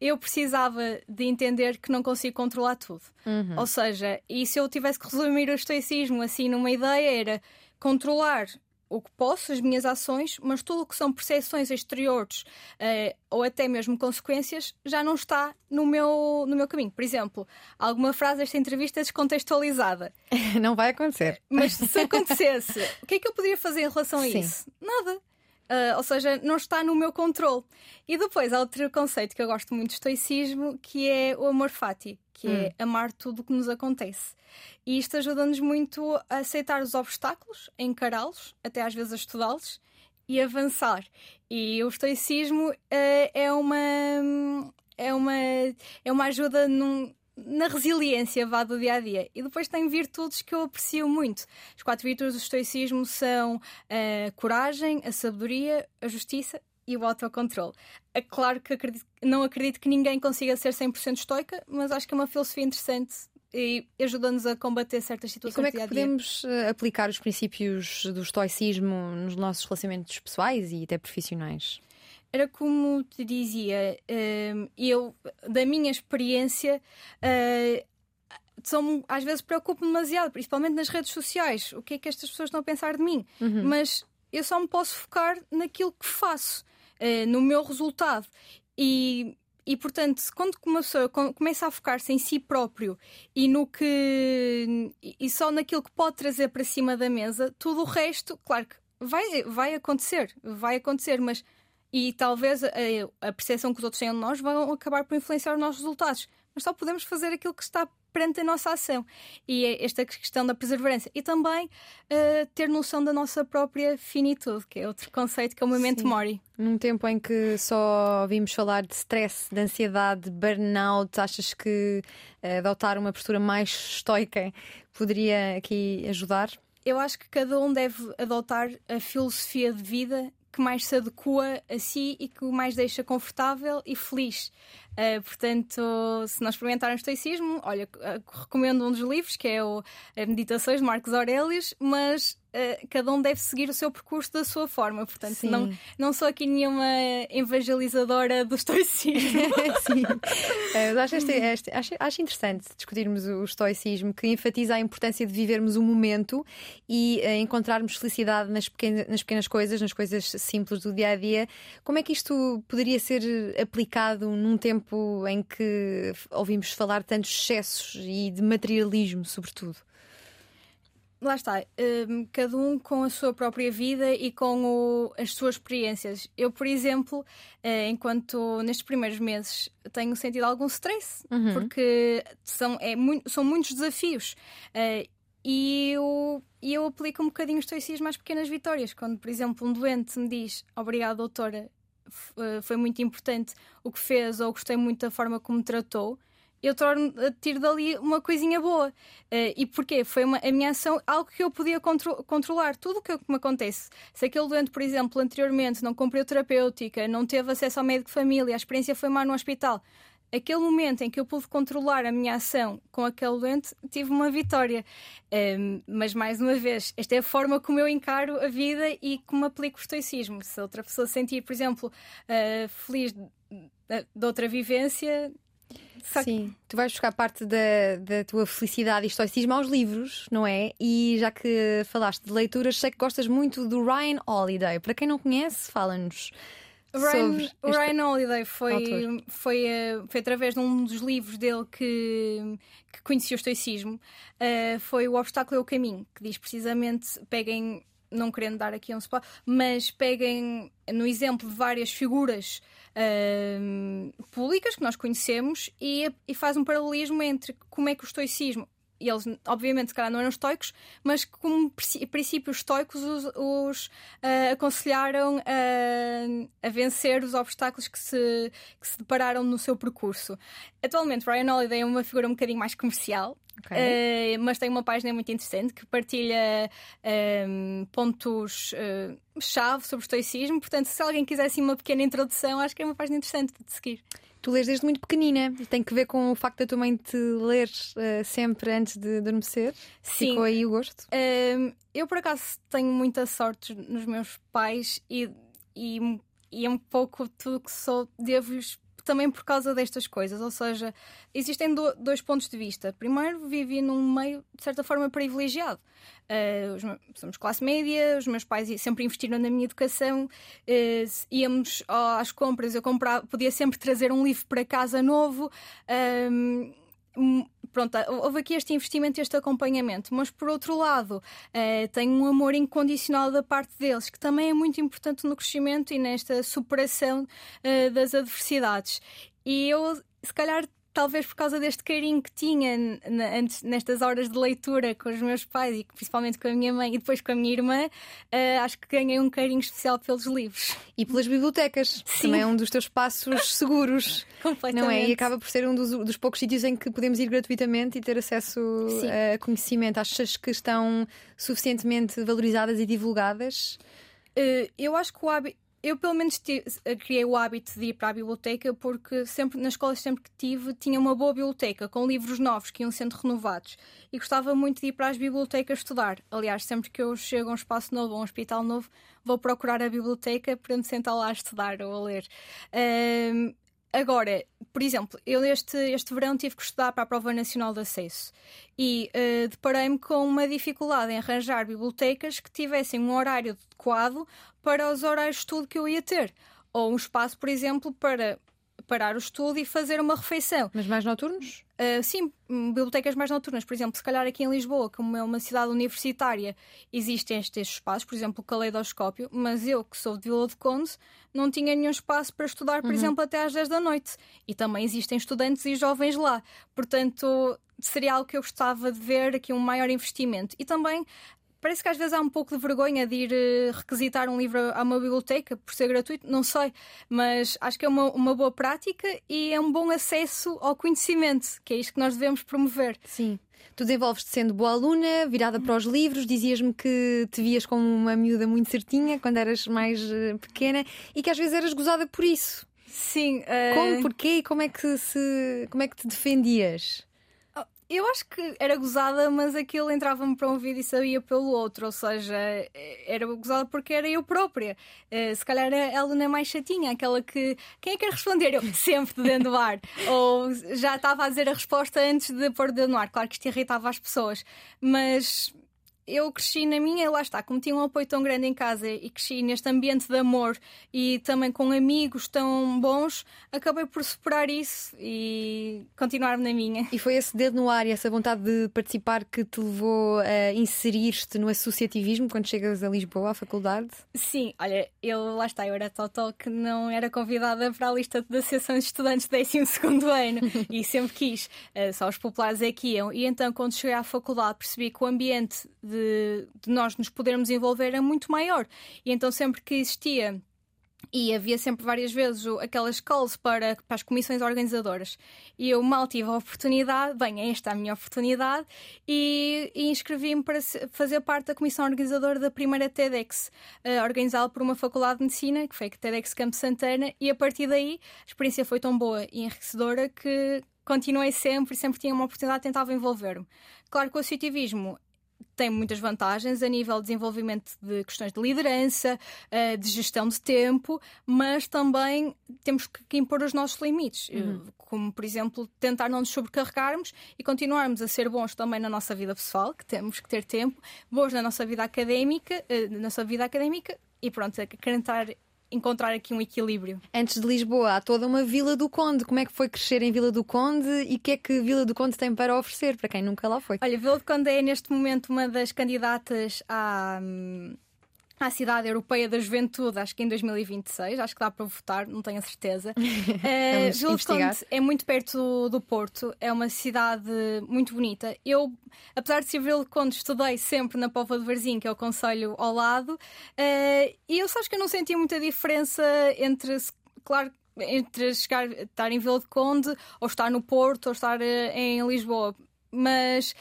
eu precisava de entender que não consigo controlar tudo. Uhum. Ou seja, e se eu tivesse que resumir o estoicismo assim numa ideia, era controlar o que posso, as minhas ações, mas tudo o que são percepções exteriores uh, ou até mesmo consequências já não está no meu, no meu caminho. Por exemplo, alguma frase desta entrevista é descontextualizada. Não vai acontecer. Mas se acontecesse, o que é que eu poderia fazer em relação a Sim. isso? Nada. Uh, ou seja, não está no meu controle. E depois há outro conceito que eu gosto muito do estoicismo, que é o amor fati, que é hum. é amar tudo o que nos acontece. E isto ajuda-nos muito a aceitar os obstáculos, a encará-los, até às vezes a estudá-los e avançar. E o estoicismo uh, é uma é uma é uma ajuda num, na resiliência vá do dia a dia. E depois tem virtudes que eu aprecio muito. As quatro virtudes do estoicismo são a coragem, a sabedoria, a justiça e o autocontrole. É claro que acredito, não acredito que ninguém consiga ser 100% estoica, mas acho que é uma filosofia interessante e ajuda-nos a combater certas situações. E como é que podemos eh, aplicar os princípios do estoicismo nos nossos relacionamentos pessoais e até profissionais? Era como te dizia, uh, eu, da minha experiência, uh, são, às vezes preocupo-me demasiado, principalmente nas redes sociais. O que é que estas pessoas estão a pensar de mim? Uhum. Mas eu só me posso focar naquilo que faço, uh, no meu resultado. E, e portanto, quando uma pessoa começa a focar-se em si próprio e no que e só naquilo que pode trazer para cima da mesa, tudo o resto, claro que vai, vai acontecer, vai acontecer, mas e talvez a, a percepção que os outros têm de nós vão acabar por influenciar os nossos resultados. Mas só podemos fazer aquilo que está perante a nossa ação. E é esta questão da perseverança. E também uh, ter noção da nossa própria finitude, que é outro conceito que é o momento mori. Num tempo em que só ouvimos falar de stress, de ansiedade, de burnout, achas que uh, adotar uma postura mais estoica poderia aqui ajudar? Eu acho que cada um deve adotar a filosofia de vida que mais se adequa a si e que o mais deixa confortável e feliz. Uh, portanto, se nós experimentarmos estoicismo, olha, uh, recomendo um dos livros que é o Meditações de Marcos Aurelius, mas uh, cada um deve seguir o seu percurso da sua forma. Portanto, não, não sou aqui nenhuma evangelizadora do estoicismo. Sim. Uh, acho, este, este, acho, acho, interessante discutirmos o estoicismo, que enfatiza a importância de vivermos o momento e uh, encontrarmos felicidade nas pequenas, nas pequenas coisas, nas coisas simples do dia a dia. Como é que isto poderia ser aplicado num tempo em que ouvimos falar tantos excessos e de materialismo, sobretudo? lá está, um, cada um com a sua própria vida e com o, as suas experiências. Eu, por exemplo, uh, enquanto nestes primeiros meses tenho sentido algum stress, uhum. porque são, é, muito, são muitos desafios. Uh, e eu, eu aplico um bocadinho o estoicismo às pequenas vitórias. Quando, por exemplo, um doente me diz obrigado, doutora, foi muito importante o que fez ou gostei muito da forma como me tratou eu torno, tiro dali uma coisinha boa. Uh, e porquê? Foi uma, a minha ação algo que eu podia contro controlar. Tudo o que me acontece. Se aquele doente, por exemplo, anteriormente não cumpriu terapêutica, não teve acesso ao médico de família, a experiência foi má no hospital, aquele momento em que eu pude controlar a minha ação com aquele doente, tive uma vitória. Um, mas, mais uma vez, esta é a forma como eu encaro a vida e como aplico o estoicismo. Se outra pessoa se sentir, por exemplo, uh, feliz de, de outra vivência, Sim, tu vais buscar parte da, da tua felicidade e estoicismo aos livros, não é? E já que falaste de leituras, sei que gostas muito do Ryan Holiday. Para quem não conhece, fala-nos. Ryan, o Ryan Holiday foi, foi, uh, foi através de um dos livros dele que, que conheci o estoicismo. Uh, foi O Obstáculo é o Caminho, que diz precisamente: peguem não querendo dar aqui um spot, mas peguem no exemplo de várias figuras uh, públicas que nós conhecemos e, e faz um paralelismo entre como é que o estoicismo e eles, obviamente, se calhar não eram estoicos, mas como princípios estoicos os, os uh, aconselharam uh, a vencer os obstáculos que se, que se depararam no seu percurso. Atualmente, Ryan Holiday é uma figura um bocadinho mais comercial, Okay. Uh, mas tem uma página muito interessante que partilha um, pontos uh, chave sobre o estoicismo. Portanto, se alguém quisesse uma pequena introdução, acho que é uma página interessante de seguir. Tu lês desde muito pequenina. Tem que ver com o facto da tua mãe te ler uh, sempre antes de adormecer? Sim. Ficou aí o gosto? Uh, eu, por acaso, tenho muita sorte nos meus pais e, e, e é um pouco tudo que sou, devo-lhes também por causa destas coisas. Ou seja, existem do, dois pontos de vista. Primeiro, vivi num meio, de certa forma, privilegiado. Uh, os, somos classe média, os meus pais sempre investiram na minha educação, uh, íamos às compras, eu comprava, podia sempre trazer um livro para casa novo. Pronto, houve aqui este investimento, este acompanhamento, mas por outro lado, uh, tenho um amor incondicional da parte deles, que também é muito importante no crescimento e nesta superação uh, das adversidades. E eu, se calhar, talvez por causa deste carinho que tinha antes, nestas horas de leitura com os meus pais e principalmente com a minha mãe e depois com a minha irmã, uh, acho que ganhei um carinho especial pelos livros. E pelas bibliotecas, Sim. também é um dos teus passos seguros. Completamente. Não é? E acaba por ser um dos, dos, poucos sítios em que podemos ir gratuitamente e ter acesso Sim. a conhecimento. Achas que estão suficientemente valorizadas e divulgadas? Uh, eu acho que o hábito eu pelo menos criei o hábito de ir para a biblioteca porque sempre nas escolas sempre que tive tinha uma boa biblioteca com livros novos que iam sendo renovados e gostava muito de ir para as bibliotecas estudar. Aliás, sempre que eu chego a um espaço novo, a um hospital novo, vou procurar a biblioteca para me sentar lá a estudar ou a ler. Um, Agora, por exemplo, eu este, este verão tive que estudar para a Prova Nacional de Acesso e uh, deparei-me com uma dificuldade em arranjar bibliotecas que tivessem um horário adequado para os horários de estudo que eu ia ter. Ou um espaço, por exemplo, para parar o estudo e fazer uma refeição. Mas mais noturnos? Uh, sim, bibliotecas mais noturnas. Por exemplo, se calhar aqui em Lisboa, como é uma cidade universitária, existem estes espaços, por exemplo, o caleidoscópio, mas eu, que sou de Vila de Conde, não tinha nenhum espaço para estudar, por uhum. exemplo, até às 10 da noite. E também existem estudantes e jovens lá. Portanto, seria algo que eu gostava de ver aqui um maior investimento. E também Parece que às vezes há um pouco de vergonha de ir uh, requisitar um livro a uma biblioteca por ser gratuito, não sei, mas acho que é uma, uma boa prática e é um bom acesso ao conhecimento, que é isto que nós devemos promover. Sim. Tu desenvolves-te sendo boa aluna, virada para os livros, dizias-me que te vias como uma miúda muito certinha quando eras mais uh, pequena e que às vezes eras gozada por isso. Sim. Uh... Como, porquê e como é que se como é que te defendias? Eu acho que era gozada, mas aquilo entrava-me para um vídeo e sabia pelo outro, ou seja, era gozada porque era eu própria. Uh, se calhar a aluna mais chatinha, aquela que. Quem é que quer responder? Eu sempre de dentro do ar. ou já estava a dizer a resposta antes de pôr dedo no ar. Claro que isto irritava as pessoas, mas eu cresci na minha, lá está, como tinha um apoio tão grande em casa e cresci neste ambiente de amor e também com amigos tão bons, acabei por superar isso e continuar na minha. E foi esse dedo no ar e essa vontade de participar que te levou a inserir-te no associativismo quando chegas a Lisboa, à faculdade? Sim, olha, eu lá está, eu era total que não era convidada para a lista da Associação de Estudantes do 12 ano e sempre quis, eh, só os populares é que iam. E então, quando cheguei à faculdade, percebi que o ambiente de de, de nós nos podermos envolver era muito maior. E então sempre que existia e havia sempre várias vezes aquelas calls para, para as comissões organizadoras. E eu mal tive a oportunidade, bem, esta é a minha oportunidade, e, e inscrevi-me para fazer parte da comissão organizadora da primeira TEDx, uh, organizada por uma faculdade de medicina, que foi a TEDx Campo Santana, e a partir daí a experiência foi tão boa e enriquecedora que continuei sempre, sempre tinha uma oportunidade, tentava envolver-me. Claro que o associativismo tem muitas vantagens a nível de desenvolvimento de questões de liderança, eh, de gestão de tempo, mas também temos que impor os nossos limites, uhum. como por exemplo tentar não nos sobrecarregarmos e continuarmos a ser bons também na nossa vida pessoal, que temos que ter tempo, bons na nossa vida académica, eh, na nossa vida académica e pronto, acrescentar encontrar aqui um equilíbrio. Antes de Lisboa, há toda uma Vila do Conde. Como é que foi crescer em Vila do Conde e o que é que Vila do Conde tem para oferecer para quem nunca lá foi? Olha, Vila do Conde é neste momento uma das candidatas à. À Cidade Europeia da Juventude, acho que em 2026, acho que dá para votar, não tenho a certeza. uh, Gil Conde é muito perto do Porto, é uma cidade muito bonita. Eu, apesar de ser Vila Conde, estudei sempre na Pova de Varzim, que é o conselho ao lado, uh, e eu só acho que eu não senti muita diferença entre, claro, entre chegar, estar em Vila de Conde, ou estar no Porto, ou estar uh, em Lisboa. Mas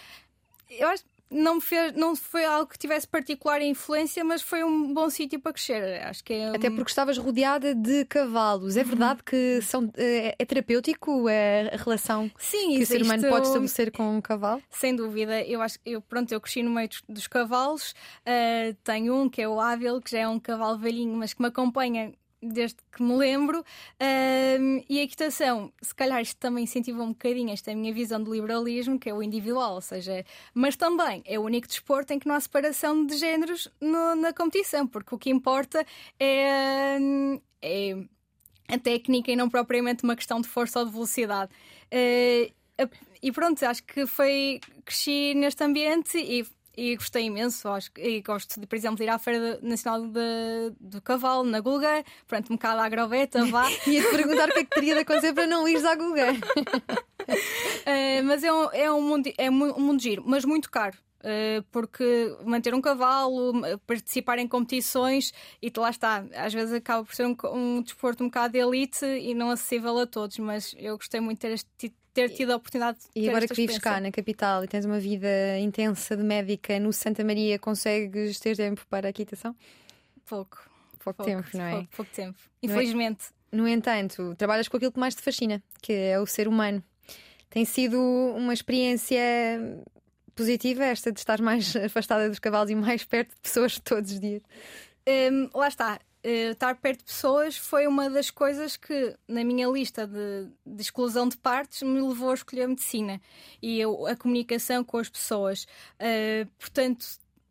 eu acho não, fez, não foi algo que tivesse particular influência, mas foi um bom sítio para crescer. Acho que é, Até porque estavas rodeada de cavalos. É verdade que são, é, é terapêutico a relação Sim, que o ser humano pode estabelecer com um cavalo? Sem dúvida. Eu acho eu pronto, eu cresci no meio dos, dos cavalos. Uh, tenho um que é o Ávil, que já é um cavalo velhinho, mas que me acompanha desde que me lembro. E a equitação, se calhar isto também incentiva um bocadinho esta minha visão do liberalismo, que é o individual, ou seja, mas também é o único desporto em que não há separação de géneros no, na competição, porque o que importa é, é, a técnica e não propriamente uma questão de força ou de velocidade. Uh, e pronto, acho que foi cresci neste ambiente e e gostei imenso. Acho, e gosto, de, por exemplo, de ir à Feira Nacional de, do Cavalo, na Gulga, pronto, um bocado à agroveta, vá. Ia-te perguntar o que é que teria de acontecer para não ires à Gulga. uh, mas é um, é, um mundo, é um mundo giro, mas muito caro. Uh, porque manter um cavalo, participar em competições e lá está, às vezes acaba por ser um, um desporto um bocado de elite e não acessível a todos, mas eu gostei muito de ter este ter tido a oportunidade de E agora que vives cá na capital e tens uma vida intensa de médica no Santa Maria, consegues ter tempo para a equitação? Pouco. pouco, tempo, não é? Pouco, pouco tempo. Infelizmente. No entanto, trabalhas com aquilo que mais te fascina, que é o ser humano. Tem sido uma experiência positiva esta de estar mais afastada dos cavalos e mais perto de pessoas todos os dias? Um, lá está. Uh, estar perto de pessoas foi uma das coisas que, na minha lista de, de exclusão de partes, me levou a escolher a medicina e eu, a comunicação com as pessoas. Uh, portanto,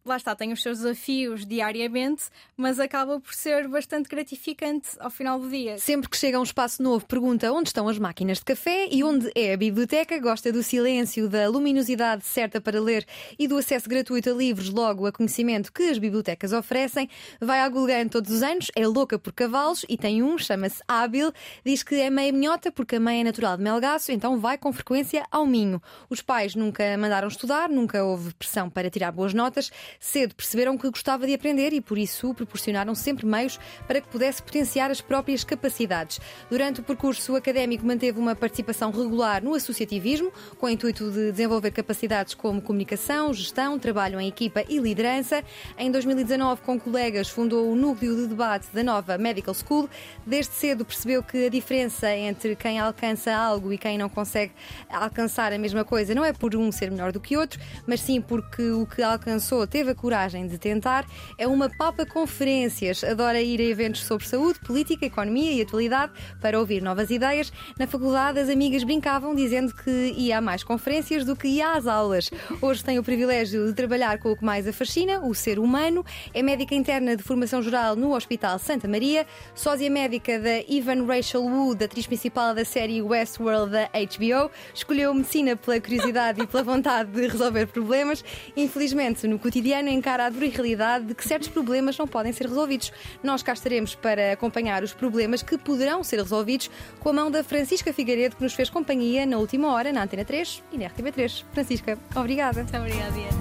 lá está, tem os seus desafios diariamente, mas acaba por ser bastante gratificante ao final do dia. Sempre que chega a um espaço novo, pergunta onde estão as máquinas de café e onde é a biblioteca, gosta do silêncio, da luminosidade certa para ler e do acesso gratuito a livros, logo a conhecimento que as bibliotecas oferecem. Vai à Gulgã todos os anos, é louca por cavalos e tem um, chama-se Hábil, diz que é meia minhota porque a mãe é natural de Melgaço, então vai com frequência ao Minho. Os pais nunca mandaram estudar, nunca houve pressão para tirar boas notas, Cedo perceberam que gostava de aprender e, por isso, proporcionaram sempre meios para que pudesse potenciar as próprias capacidades. Durante o percurso académico, manteve uma participação regular no associativismo, com o intuito de desenvolver capacidades como comunicação, gestão, trabalho em equipa e liderança. Em 2019, com colegas, fundou o núcleo de debate da nova Medical School. Desde cedo percebeu que a diferença entre quem alcança algo e quem não consegue alcançar a mesma coisa não é por um ser melhor do que outro, mas sim porque o que alcançou teve teve a coragem de tentar. É uma papa conferências, adora ir a eventos sobre saúde, política, economia e atualidade para ouvir novas ideias. Na faculdade, as amigas brincavam dizendo que ia a mais conferências do que ia às aulas. Hoje tem o privilégio de trabalhar com o que mais a fascina, o ser humano. É médica interna de formação geral no Hospital Santa Maria, sósia médica da Evan Rachel Wood, atriz principal da série Westworld da HBO. Escolheu medicina pela curiosidade e pela vontade de resolver problemas. Infelizmente, no cotidiano, cotidiano encara a dura realidade de que certos problemas não podem ser resolvidos. Nós cá estaremos para acompanhar os problemas que poderão ser resolvidos com a mão da Francisca Figueiredo, que nos fez companhia na última hora na Antena 3 e na RTV3. Francisca, obrigada. Muito obrigada, Diana.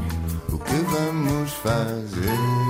O que vamos fazer?